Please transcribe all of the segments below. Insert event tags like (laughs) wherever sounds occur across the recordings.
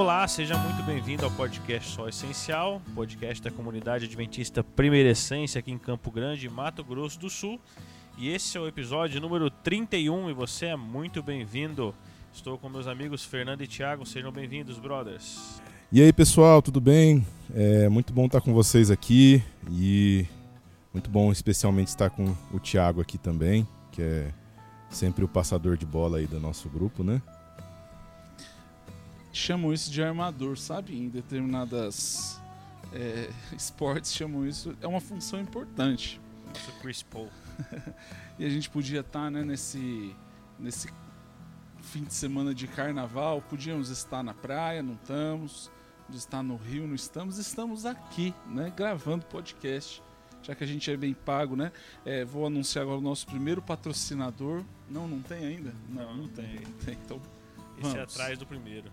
Olá, seja muito bem-vindo ao podcast Só Essencial, podcast da comunidade adventista Primeira Essência aqui em Campo Grande, Mato Grosso do Sul. E esse é o episódio número 31 e você é muito bem-vindo. Estou com meus amigos Fernando e Thiago, sejam bem-vindos, brothers. E aí, pessoal, tudo bem? É muito bom estar com vocês aqui e muito bom especialmente estar com o Thiago aqui também, que é sempre o passador de bola aí do nosso grupo, né? Chamam isso de armador, sabe? Em determinadas é, (laughs) esportes chamam isso. É uma função importante. Nosso Chris Paul. (laughs) e a gente podia estar tá, né, nesse, nesse fim de semana de carnaval, podíamos estar na praia, não estamos. Podíamos estar no Rio, não estamos. Estamos aqui, né, gravando podcast. Já que a gente é bem pago, né? É, vou anunciar agora o nosso primeiro patrocinador. Não, não tem ainda? Não, não, não tem. tem. Então, Esse é atrás do primeiro.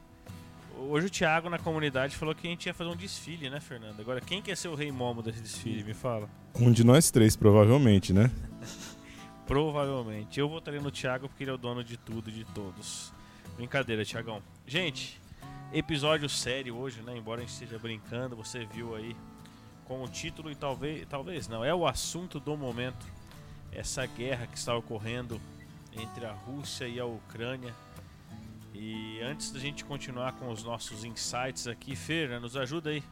Hoje o Thiago na comunidade falou que a gente ia fazer um desfile, né, Fernando? Agora, quem quer ser o rei momo desse desfile? Me fala. Um de nós três, provavelmente, né? (laughs) provavelmente. Eu votaria no Thiago porque ele é o dono de tudo e de todos. Brincadeira, Thiagão. Gente, episódio sério hoje, né? Embora a gente esteja brincando, você viu aí com o título e talvez, talvez não, é o assunto do momento. Essa guerra que está ocorrendo entre a Rússia e a Ucrânia e antes da gente continuar com os nossos insights aqui, Fer, nos ajuda aí.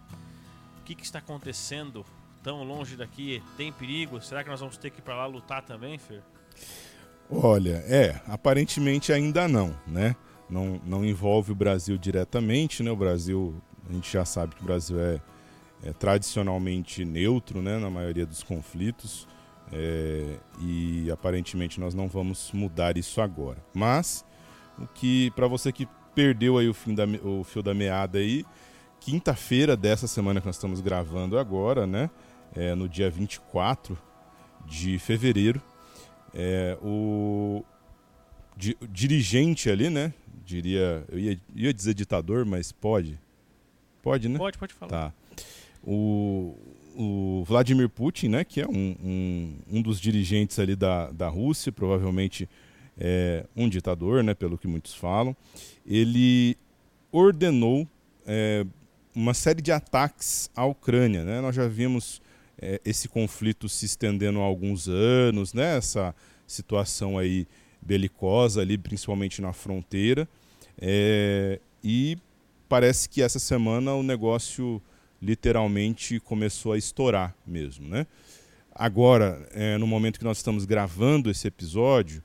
O que, que está acontecendo tão longe daqui? Tem perigo? Será que nós vamos ter que ir para lá lutar também, Fer? Olha, é, aparentemente ainda não, né? Não, não envolve o Brasil diretamente, né? O Brasil, a gente já sabe que o Brasil é, é tradicionalmente neutro, né? Na maioria dos conflitos. É, e aparentemente nós não vamos mudar isso agora. Mas o que para você que perdeu aí o, fim da, o fio da meada aí, quinta-feira dessa semana que nós estamos gravando agora, né? É, no dia 24 de fevereiro, é, o di, dirigente ali, né? Diria, eu ia, ia dizer ditador, mas pode? Pode, né? Pode, pode falar. Tá. O, o Vladimir Putin, né? Que é um, um, um dos dirigentes ali da, da Rússia, provavelmente é, um ditador, né, pelo que muitos falam, ele ordenou é, uma série de ataques à Ucrânia. Né? Nós já vimos é, esse conflito se estendendo há alguns anos, né? essa situação aí belicosa ali, principalmente na fronteira. É, e parece que essa semana o negócio literalmente começou a estourar mesmo. Né? Agora, é, no momento que nós estamos gravando esse episódio,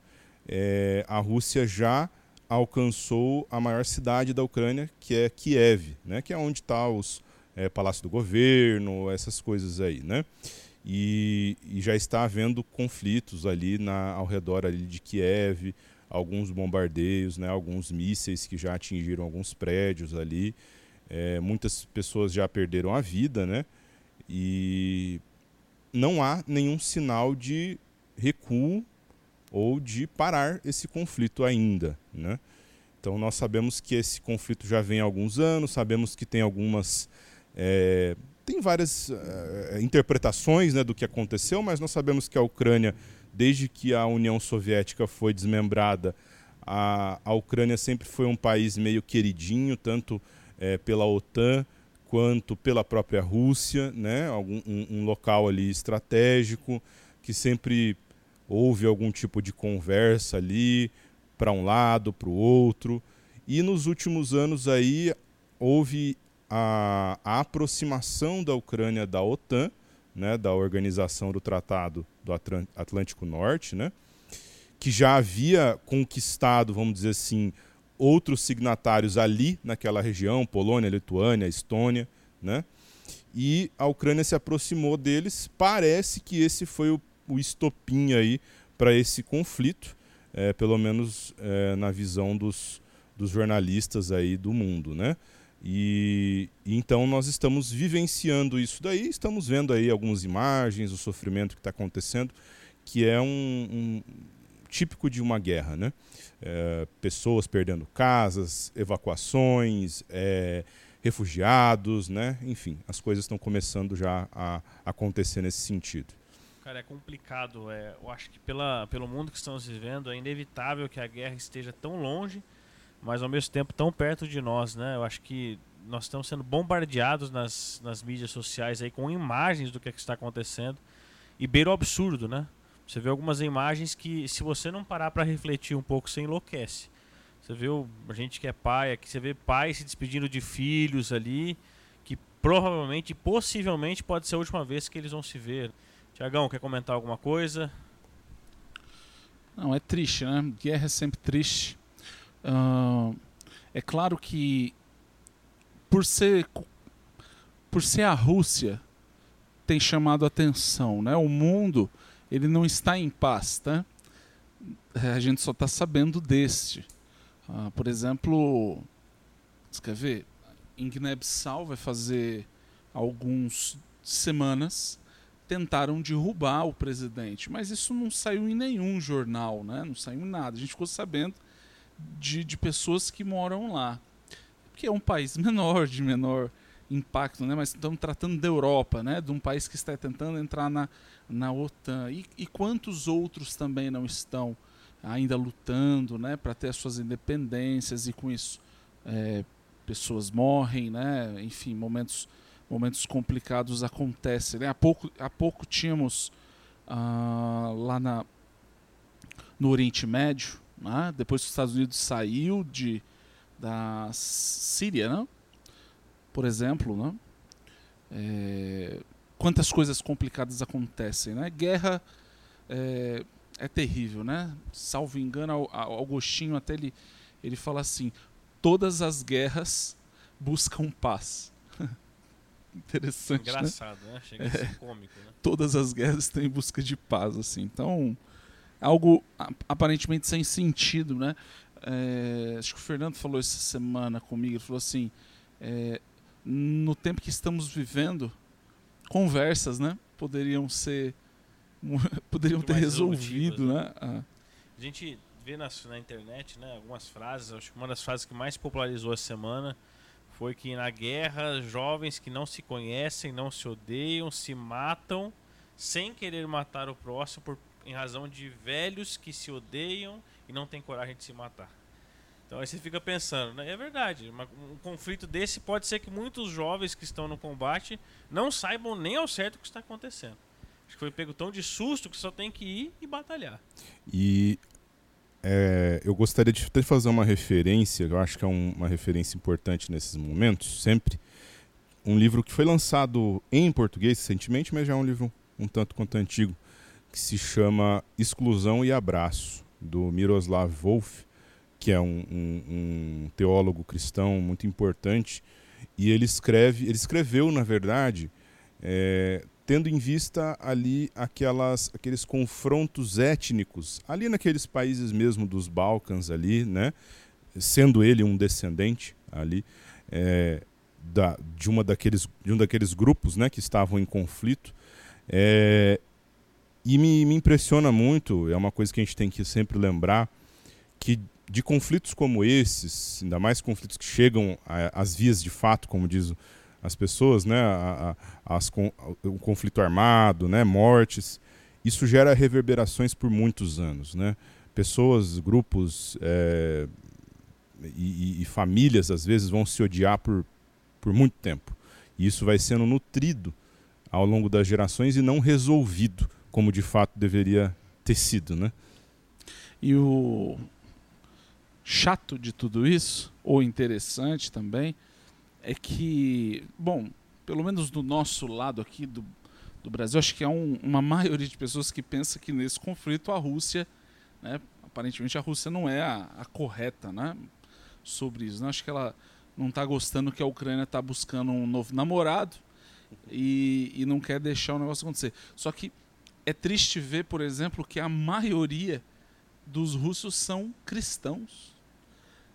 é, a Rússia já alcançou a maior cidade da Ucrânia, que é Kiev, né? que é onde está os é, Palácio do Governo, essas coisas aí. Né? E, e já está havendo conflitos ali na, ao redor ali de Kiev, alguns bombardeios, né? alguns mísseis que já atingiram alguns prédios ali. É, muitas pessoas já perderam a vida, né? E não há nenhum sinal de recuo ou de parar esse conflito ainda. Né? Então nós sabemos que esse conflito já vem há alguns anos, sabemos que tem algumas. É, tem várias é, interpretações né, do que aconteceu, mas nós sabemos que a Ucrânia, desde que a União Soviética foi desmembrada, a, a Ucrânia sempre foi um país meio queridinho, tanto é, pela OTAN quanto pela própria Rússia, né? Algum, um, um local ali estratégico que sempre houve algum tipo de conversa ali para um lado, para o outro. E nos últimos anos aí houve a, a, aproximação da Ucrânia da OTAN, né, da Organização do Tratado do Atlântico Norte, né, que já havia conquistado, vamos dizer assim, outros signatários ali naquela região, Polônia, Lituânia, Estônia, né? E a Ucrânia se aproximou deles. Parece que esse foi o o estopim aí para esse conflito, é, pelo menos é, na visão dos, dos jornalistas aí do mundo, né? E, então nós estamos vivenciando isso daí, estamos vendo aí algumas imagens, o sofrimento que está acontecendo, que é um, um, típico de uma guerra, né? É, pessoas perdendo casas, evacuações, é, refugiados, né? Enfim, as coisas estão começando já a acontecer nesse sentido. Cara, é complicado. É, eu acho que pela, pelo mundo que estamos vivendo, é inevitável que a guerra esteja tão longe, mas ao mesmo tempo tão perto de nós, né? Eu acho que nós estamos sendo bombardeados nas, nas mídias sociais aí com imagens do que, é que está acontecendo e beira o absurdo, né? Você vê algumas imagens que, se você não parar para refletir um pouco, você enlouquece. Você vê a gente que é pai aqui, você vê pais se despedindo de filhos ali, que provavelmente, possivelmente, pode ser a última vez que eles vão se ver. Tiagão, quer comentar alguma coisa? Não, é triste, né? Guerra é sempre triste. Uh, é claro que por ser por ser a Rússia tem chamado atenção, né? O mundo ele não está em paz, tá? A gente só está sabendo deste. Uh, por exemplo, você quer ver? Em Guiné-Bissau vai fazer alguns semanas tentaram derrubar o presidente, mas isso não saiu em nenhum jornal, né? Não saiu em nada. A gente ficou sabendo de, de pessoas que moram lá, porque é um país (laughs) menor, de menor impacto, né? Mas estamos tratando da Europa, né? De um país que está tentando entrar na, na OTAN e, e quantos outros também não estão ainda lutando, né? Para ter as suas independências e com isso é, pessoas morrem, né? Enfim, momentos momentos complicados acontecem. Né? Há, pouco, há pouco tínhamos uh, lá na, no Oriente Médio, né? depois que os Estados Unidos saiu de, da Síria, né? por exemplo, né? É, quantas coisas complicadas acontecem. Né? Guerra é, é terrível, né? Salvo engano, Augustinho até ele, ele fala assim: todas as guerras buscam paz (laughs) interessante. Né? Engraçado, né? né? Chega a ser é, cômico, né? Todas as guerras estão em busca de paz, assim. Então, algo aparentemente sem sentido, né? É, acho que o Fernando falou essa semana comigo, ele falou assim, é, no tempo que estamos vivendo, conversas, né? Poderiam ser, (laughs) poderiam Muito ter resolvido, né? né? Ah. A gente vê na, na internet, né? Algumas frases, acho que uma das frases que mais popularizou essa semana foi que na guerra jovens que não se conhecem, não se odeiam, se matam sem querer matar o próximo por, em razão de velhos que se odeiam e não têm coragem de se matar. Então aí você fica pensando, né? é verdade, uma, um conflito desse pode ser que muitos jovens que estão no combate não saibam nem ao certo o que está acontecendo. Acho que foi pego tão de susto que só tem que ir e batalhar. E é, eu gostaria de fazer uma referência, eu acho que é um, uma referência importante nesses momentos, sempre. Um livro que foi lançado em português recentemente, mas já é um livro um tanto quanto antigo, que se chama Exclusão e Abraço, do Miroslav Wolf, que é um, um, um teólogo cristão muito importante. E ele escreve, ele escreveu, na verdade, é, tendo em vista ali aquelas, aqueles confrontos étnicos, ali naqueles países mesmo dos Balcãs ali, né? sendo ele um descendente ali é, da, de, uma daqueles, de um daqueles grupos né, que estavam em conflito. É, e me, me impressiona muito, é uma coisa que a gente tem que sempre lembrar, que de conflitos como esses, ainda mais conflitos que chegam às vias de fato, como diz o as pessoas, né, a, a, as, o conflito armado, né, mortes, isso gera reverberações por muitos anos, né? Pessoas, grupos é, e, e, famílias às vezes vão se odiar por, por muito tempo. E isso vai sendo nutrido ao longo das gerações e não resolvido como de fato deveria ter sido, né? E o chato de tudo isso, ou interessante também, é que, bom, pelo menos do nosso lado aqui do, do Brasil, acho que há um, uma (laughs) maioria de pessoas que pensa que nesse conflito a Rússia, né, aparentemente a Rússia não é a, a correta né, sobre isso. Né? Acho que ela não está gostando que a Ucrânia está buscando um novo namorado e, e não quer deixar o negócio acontecer. Só que é triste ver, por exemplo, que a maioria dos russos são cristãos.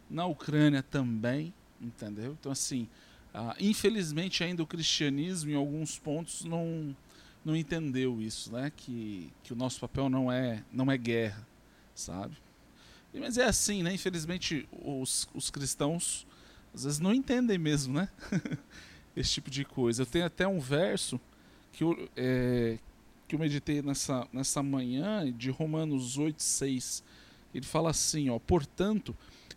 Na Ucrânia também entendeu? Então, assim, uh, infelizmente ainda o cristianismo, em alguns pontos, não, não entendeu isso, né? Que, que o nosso papel não é, não é guerra, sabe? Mas é assim, né? Infelizmente, os, os cristãos às vezes não entendem mesmo, né? (laughs) Esse tipo de coisa. Eu tenho até um verso que eu, é, que eu meditei nessa, nessa manhã, de Romanos 8, 6. Ele fala assim, ó, portanto,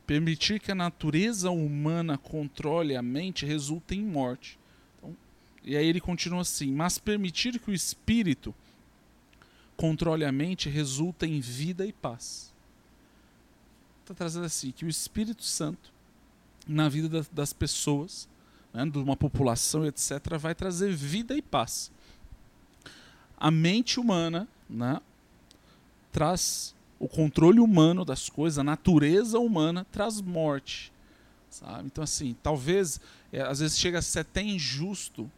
Permitir que a natureza humana controle a mente resulta em morte. Então, e aí ele continua assim: mas permitir que o espírito controle a mente resulta em vida e paz. Está trazendo assim que o Espírito Santo na vida das, das pessoas, né, de uma população, etc., vai trazer vida e paz. A mente humana né, traz o controle humano das coisas, a natureza humana traz morte. Sabe? Então, assim, talvez, é, às vezes chega a ser até injusto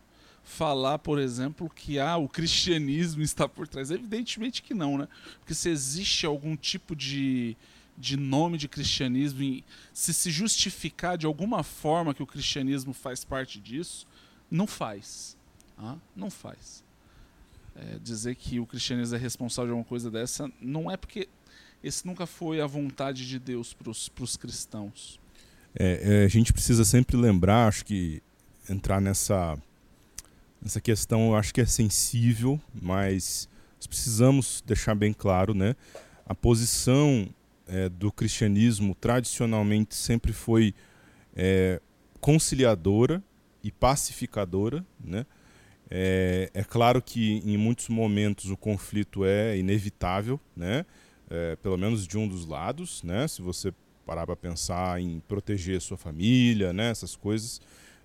falar, por exemplo, que ah, o cristianismo (laughs) está por trás. Evidentemente que não, né? Porque se existe algum tipo de, de nome de cristianismo, se se justificar de alguma forma que o cristianismo faz parte disso, não faz. Ah, não faz. É, dizer que o cristianismo é responsável de alguma coisa dessa não é porque esse nunca foi a vontade de Deus para os cristãos. É, é, a gente precisa sempre lembrar, acho que entrar nessa, nessa questão, eu acho que é sensível, mas precisamos deixar bem claro, né? A posição é, do cristianismo tradicionalmente sempre foi é, conciliadora e pacificadora, né? É, é, claro que em muitos momentos o conflito é inevitável, né? É, pelo menos de um dos lados, né? Se você parar para pensar em proteger sua família, né? Essas coisas,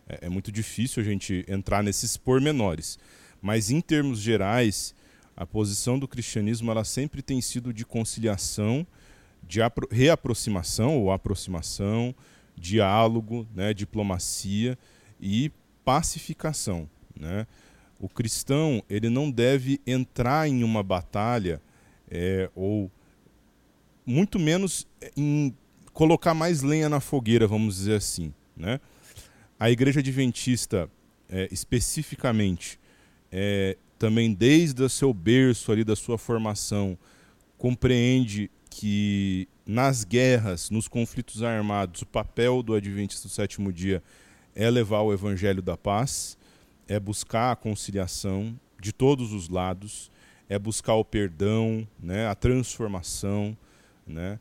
é, é muito difícil a gente entrar nesses pormenores. Mas em termos gerais, a posição do cristianismo ela sempre tem sido de conciliação, de reaproximação ou aproximação, diálogo, né, diplomacia e pacificação. Né? O cristão ele não deve entrar em uma batalha é, ou muito menos em colocar mais lenha na fogueira, vamos dizer assim. Né? A Igreja Adventista, é, especificamente, é, também desde o seu berço ali da sua formação, compreende que nas guerras, nos conflitos armados, o papel do Adventista do sétimo dia é levar o evangelho da paz, é buscar a conciliação de todos os lados, é buscar o perdão, né, a transformação, né?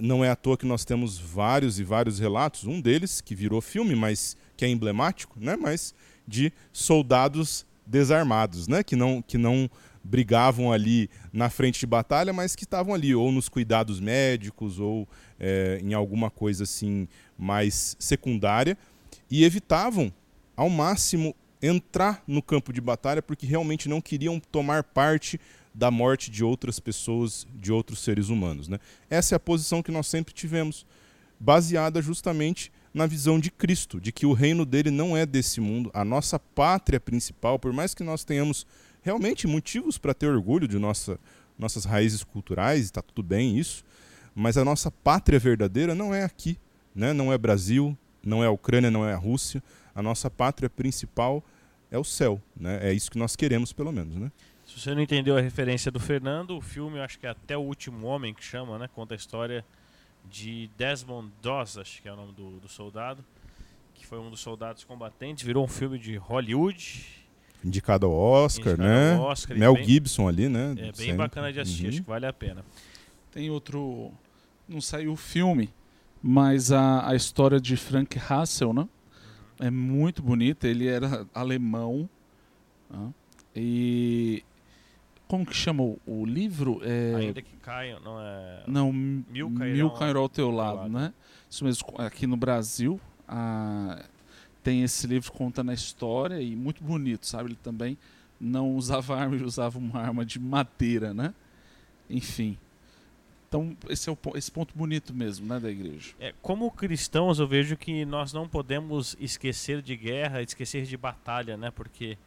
Não é à toa que nós temos vários e vários relatos, um deles que virou filme, mas que é emblemático, né? mas de soldados desarmados, né? que, não, que não brigavam ali na frente de batalha, mas que estavam ali ou nos cuidados médicos ou é, em alguma coisa assim mais secundária e evitavam ao máximo entrar no campo de batalha porque realmente não queriam tomar parte da morte de outras pessoas, de outros seres humanos. Né? Essa é a posição que nós sempre tivemos, baseada justamente na visão de Cristo, de que o reino dele não é desse mundo. A nossa pátria principal, por mais que nós tenhamos realmente motivos para ter orgulho de nossa, nossas raízes culturais, está tudo bem isso, mas a nossa pátria verdadeira não é aqui, né? não é Brasil, não é a Ucrânia, não é a Rússia. A nossa pátria principal é o céu. Né? É isso que nós queremos, pelo menos. Né? Se você não entendeu a referência do Fernando, o filme, eu acho que é Até o Último Homem, que chama, né? Conta a história de Desmond Doss, acho que é o nome do, do soldado, que foi um dos soldados combatentes, virou um filme de Hollywood. Indicado ao Oscar, Indicado né? ao Oscar, Mel bem, Gibson ali, né? É bem Sempre. bacana de assistir, Uhum. acho que vale a pena. Tem outro. Não saiu o filme, mas a, a história de Frank Hassel, né? É muito bonita. Ele era alemão. né? E. Como que chama o, o livro? É, Ainda que caiam, não é. Não, Mil mil cairão cairão, ao teu lado, lado. né? Isso mesmo, aqui no Brasil, a- tem esse livro contando a história e muito bonito, sabe? Ele também não usava arma, ele usava uma arma de madeira, né? Enfim. Então, esse é o, esse ponto bonito mesmo, né, da igreja. É, como cristãos, eu vejo que nós não podemos esquecer de guerra, esquecer de batalha, né? Porque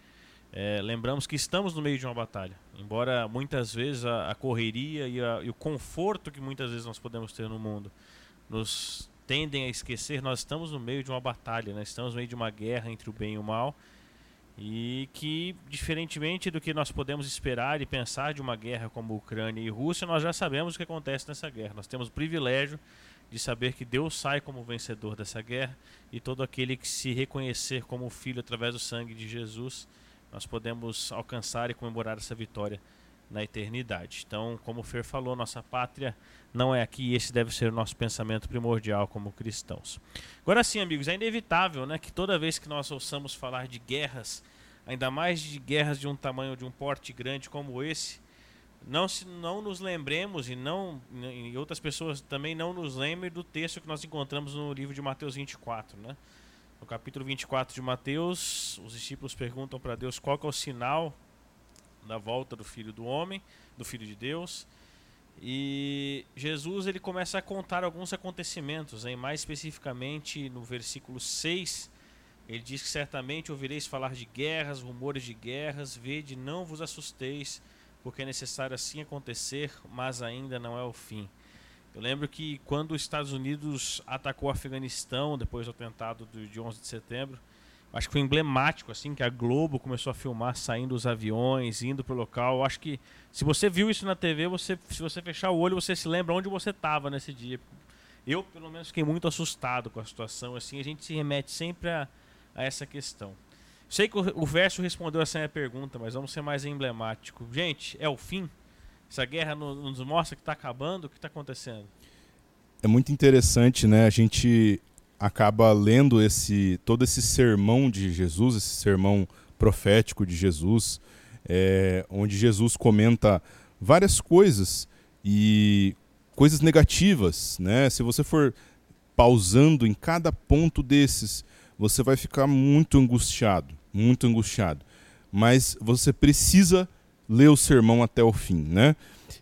é, lembramos que estamos no meio de uma batalha. Embora muitas vezes a, a correria e, a- e o conforto que muitas vezes nós podemos ter no mundo nos tendem a esquecer, nós estamos no meio de uma batalha, né? Estamos no meio de uma guerra entre o bem e o mal. E que, diferentemente do que nós podemos esperar e pensar de uma guerra como Ucrânia e Rússia, nós já sabemos o que acontece nessa guerra. Nós temos o privilégio de saber que Deus sai como vencedor dessa guerra e todo aquele que se reconhecer como filho através do sangue de Jesus, nós podemos alcançar e comemorar essa vitória na eternidade. Então, como o Fer falou, nossa pátria não é aqui e esse deve ser o nosso pensamento primordial como cristãos. Agora sim, amigos, é inevitável né, que toda vez que nós ouçamos falar de guerras, ainda mais de guerras de um tamanho, de um porte grande como esse, não, se, não nos lembremos e não e outras pessoas também não nos lembrem do texto que nós encontramos no livro de Mateus 24, né? No capítulo 24 de Mateus, os discípulos perguntam para Deus qual é o sinal da volta do Filho do Homem, do Filho de Deus. E Jesus ele começa a contar alguns acontecimentos, hein? mais especificamente no versículo 6, ele diz que certamente ouvireis falar de guerras, rumores de guerras, vede, não vos assusteis, porque é necessário assim acontecer, mas ainda não é o fim. Eu lembro que quando os Estados Unidos atacou o Afeganistão, depois do atentado de 11 de setembro, acho que foi emblemático assim que a Globo começou a filmar saindo os aviões, indo para o local. Eu acho que se você viu isso na TV, você, se você fechar o olho, você se lembra onde você estava nesse dia. Eu, pelo menos, fiquei muito assustado com a situação. Assim, a gente se remete sempre a, a essa questão. Sei que o, o verso respondeu essa minha pergunta, mas vamos ser mais emblemático. Gente, é o fim? Essa guerra nos mostra que está acabando? O que está acontecendo? É muito interessante, né? A gente acaba lendo esse todo esse sermão de Jesus, esse sermão profético de Jesus, é, onde Jesus comenta várias coisas e coisas negativas, né? Se você for pausando em cada ponto desses, você vai ficar muito angustiado, muito angustiado. Mas você precisa ler o sermão até o fim, né?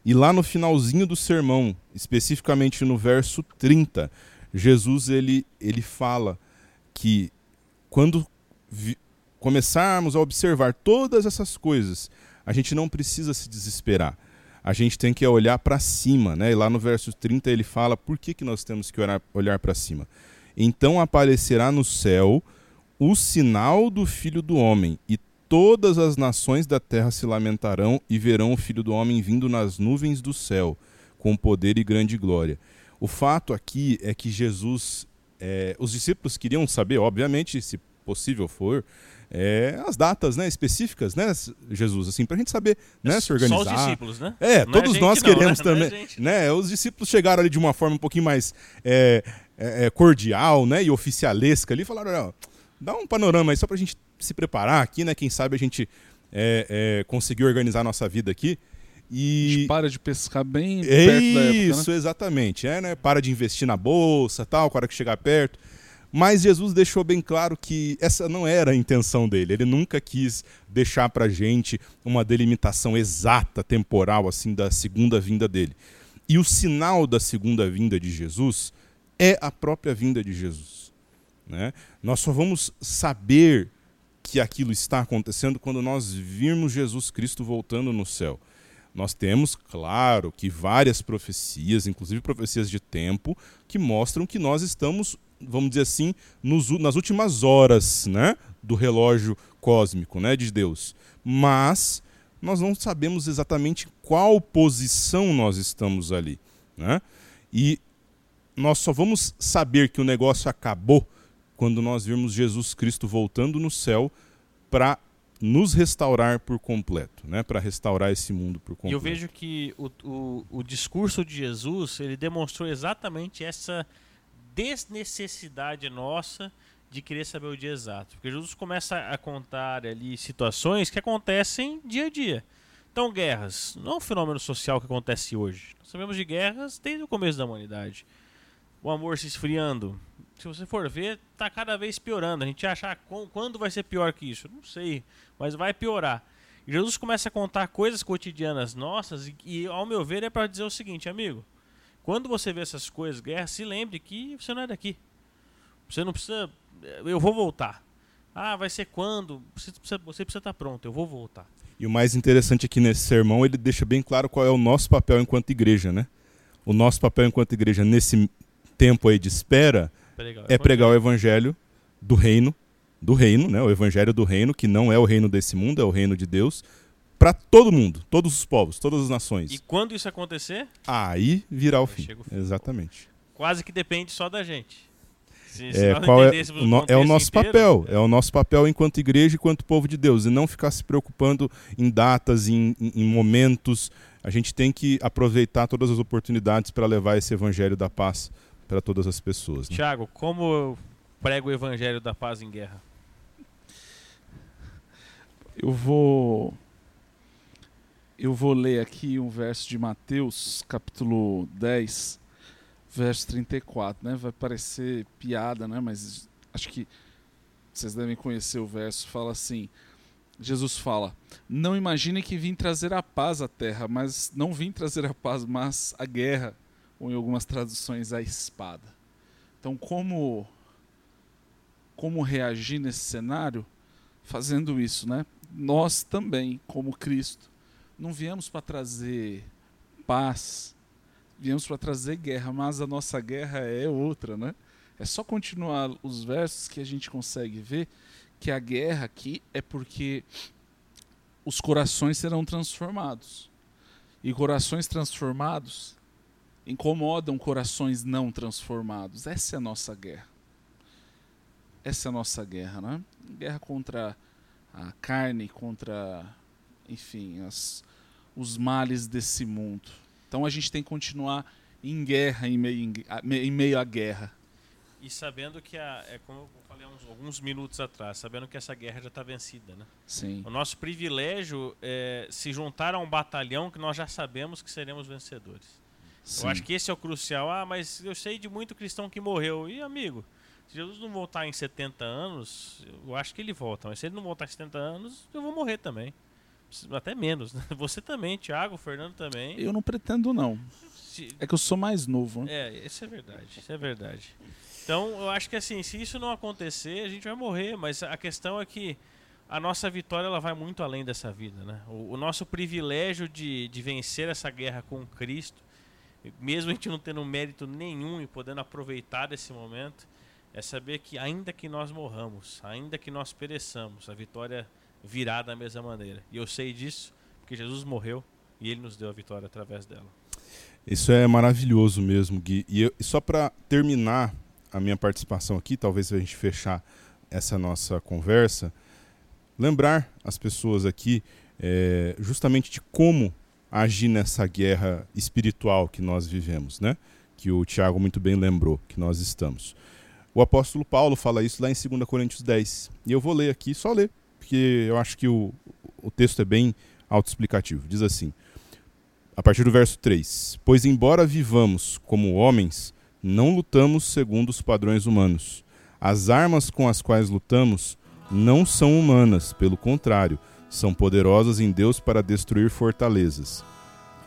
E lá no finalzinho do sermão, especificamente no verso 30, Jesus ele, ele fala que quando começarmos a observar todas essas coisas, a gente não precisa se desesperar. A gente tem que olhar para cima, né? E lá no verso 30 ele fala por que, que nós temos que olhar, olhar para cima. Então aparecerá no céu o sinal do Filho do Homem, e todas as nações da terra se lamentarão e verão o Filho do Homem vindo nas nuvens do céu, com poder e grande glória. O fato aqui é que Jesus, é, os discípulos queriam saber, obviamente, se possível for, é, as datas né, específicas, né, Jesus, assim, para a gente saber né, se organizar. Só os discípulos, né? É, não todos é nós não, queremos né? também. É né? Os discípulos chegaram ali de uma forma um pouquinho mais é, é, cordial né, e oficialesca ali, falaram, dá um panorama aí só para a gente se preparar aqui, né? Quem sabe a gente é, conseguir organizar a nossa vida aqui. E... A gente para de pescar bem perto da época, Isso, né? exatamente. É, né? Para de investir na bolsa, tal, com a hora que chegar perto. Mas Jesus deixou bem claro que essa não era a intenção dele. Ele nunca quis deixar para gente uma delimitação exata, temporal, assim, da segunda vinda dele. E o sinal da segunda vinda de Jesus é a própria vinda de Jesus. Né? Nós só vamos saber que aquilo está acontecendo quando nós virmos Jesus Cristo voltando no céu. Nós temos, claro, que várias profecias, inclusive profecias de tempo, que mostram que nós estamos, vamos dizer assim, nos, nas últimas horas né, do relógio cósmico né, de Deus. Mas nós não sabemos exatamente qual posição nós estamos ali. Né? E nós só vamos saber que o negócio acabou quando nós virmos Jesus Cristo voltando no céu para nos restaurar por completo, né? para restaurar esse mundo por completo. E eu vejo que o, o, o discurso de Jesus ele demonstrou exatamente essa desnecessidade nossa de querer saber o dia exato. Porque Jesus começa a contar ali situações que acontecem dia a dia. Então, guerras não é um fenômeno social que acontece hoje. Nós sabemos de guerras desde o começo da humanidade. O amor se esfriando. Se você for ver, está cada vez piorando. A gente acha ah, quando vai ser pior que isso? Não sei, mas vai piorar. E Jesus começa a contar coisas cotidianas nossas e, e ao meu ver, é para dizer o seguinte, amigo. Quando você vê essas coisas, guerra, se lembre que você não é daqui. Você não precisa. Eu vou voltar. Ah, vai ser quando? Você precisa, você precisa estar pronto, eu vou voltar. E o mais interessante aqui nesse sermão, ele deixa bem claro qual é o nosso papel enquanto igreja, né? O nosso papel enquanto igreja nesse tempo aí de espera Pregar é pregar o evangelho do reino, do reino, né? O evangelho do reino, que não é o reino desse mundo, é o reino de Deus, para todo mundo, todos os povos, todas as nações. E quando isso acontecer, Aí virá o fim. fim. Exatamente. quase que depende só da gente. Se, se É, qual é, o no- é o nosso inteiro, papel, é o nosso papel enquanto igreja, enquanto povo de Deus, e não ficar se preocupando em datas, em, em- em momentos. A gente tem que aproveitar todas as oportunidades para levar esse evangelho da paz para todas as pessoas. né? Tiago, como eu prego o evangelho da paz em guerra? Eu vou. Eu vou ler aqui um verso de Mateus, capítulo 10, verso 34, né? Vai parecer piada, né? Mas acho que vocês devem conhecer o verso. Fala assim: Jesus fala: Não imaginem que vim trazer a paz à terra, mas não vim trazer a paz, mas a guerra, ou em algumas traduções, a espada. Então, como como reagir nesse cenário? Fazendo isso, né? Nós também, como Cristo, não viemos para trazer paz, viemos para trazer guerra, mas a nossa guerra é outra, né? É só continuar os versos que a gente consegue ver que a guerra aqui é porque os corações serão transformados. E corações transformados incomodam corações não transformados. Essa é a nossa guerra. Essa é a nossa guerra, né? Guerra contra a carne, contra, enfim, as, os males desse mundo. Então a gente tem que continuar em guerra, em meio, em, meio à guerra. E sabendo que, a, é como eu falei há uns, alguns minutos atrás, sabendo que essa guerra já está vencida, né? Sim. O nosso privilégio é se juntar a um batalhão que nós já sabemos que seremos vencedores. Sim. Eu acho que esse é o crucial. Ah, mas eu sei de muito cristão que morreu. E, amigo, se Jesus não voltar em 70 anos, eu acho que ele volta. Mas se ele não voltar em 70 anos, eu vou morrer também. Até menos, né? (laughs) Você também, Thiago, Fernando também. Eu não pretendo, não. Se- É que eu sou mais novo. Né? É, isso é verdade, isso é verdade. Então, eu acho que assim, se isso não acontecer, a gente vai morrer, mas a questão é que a nossa vitória ela vai muito além dessa vida, né? O, o nosso privilégio de, de vencer essa guerra com Cristo, mesmo a gente não tendo mérito nenhum e podendo aproveitar desse momento, é saber que ainda que nós morramos, ainda que nós pereçamos, a vitória virá da mesma maneira. E eu sei disso porque Jesus morreu e ele nos deu a vitória através dela. Isso é maravilhoso mesmo, Gui. E, eu- só para terminar a minha participação aqui, talvez a gente fechar essa nossa conversa, lembrar as pessoas aqui é, justamente de como agir nessa guerra espiritual que nós vivemos, né? Que o Tiago muito bem lembrou que nós estamos. O apóstolo Paulo fala isso lá em 2 Coríntios 10. E eu vou ler aqui, só ler, porque eu acho que o, o texto é bem autoexplicativo. Diz assim: a partir do verso 3: Pois, embora vivamos como homens, não lutamos segundo os padrões humanos. As armas com as quais lutamos não são humanas, pelo contrário, são poderosas em Deus para destruir fortalezas.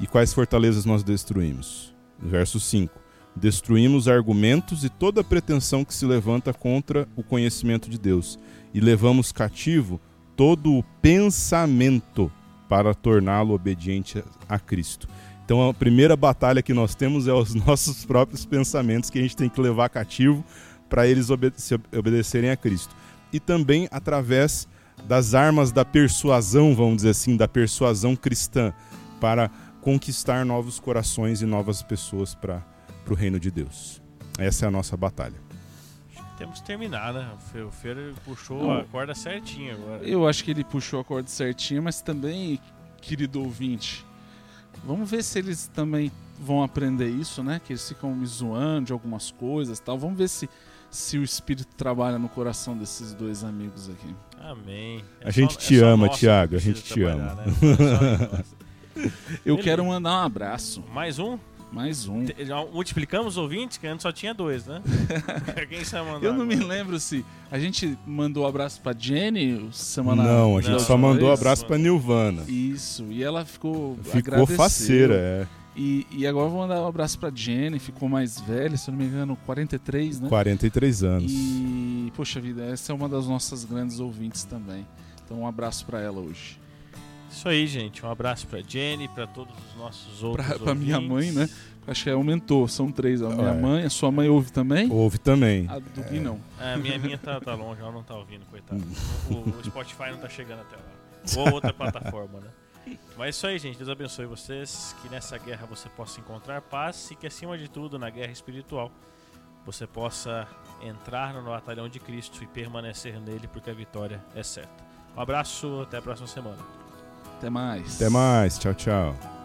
E quais fortalezas nós destruímos? Verso 5: Destruímos argumentos e toda pretensão que se levanta contra o conhecimento de Deus, e levamos cativo todo o pensamento para torná-lo obediente a Cristo. Então a primeira batalha que nós temos é os (laughs) nossos próprios pensamentos que a gente tem que levar cativo para eles obede obedecerem a Cristo. E também através das armas da persuasão, vamos dizer assim, da persuasão cristã, para conquistar novos corações e novas pessoas para o reino de Deus. Essa é a nossa batalha. Temos que terminar, né? O Fe- O Fer puxou Não. a corda certinha agora. Eu acho que ele puxou a corda certinha, mas também, querido ouvinte, vamos ver se eles também vão aprender isso, né? Que eles ficam me zoando de algumas coisas e tal. Vamos ver se, se o Espírito trabalha no coração desses dois amigos aqui. Amém. É A gente te só ama, Thiago, a gente te ama. né? (laughs) É só. Eu Beleza. quero mandar um abraço. Mais um? Mais um. Te- Já multiplicamos os ouvintes, que antes só tinha dois, né? (laughs) Quem você mandar? Eu não me agora? lembro se a gente mandou um abraço pra Jenny semana não, a gente não, só mandou vez. abraço para Nilvana. Isso, e ela ficou Ficou faceira, é. E, e agora eu vou mandar um abraço pra Jenny, ficou mais velha, se eu não me engano, 43, né? 43 anos. E, poxa vida, essa é uma das nossas grandes ouvintes também. Então, um abraço pra ela hoje. Isso aí, gente. Um abraço pra Jenny, pra todos os nossos outros Pra, pra minha mãe, né? Acho que aumentou, são três. A minha É. mãe, a sua mãe ouve também? Houve também. A do Gui não. A minha, minha tá, tá longe, ela não tá ouvindo, coitado. Hum. (laughs) O, o Spotify não tá chegando até lá. Ou outra plataforma, né? Mas é isso aí, gente. Deus abençoe vocês. Que nessa guerra você possa encontrar paz e que, acima de tudo, na guerra espiritual, você possa entrar no batalhão de Cristo e permanecer nele, porque a vitória é certa. Um abraço, até a próxima semana. Até mais. Até mais. Tchau, tchau.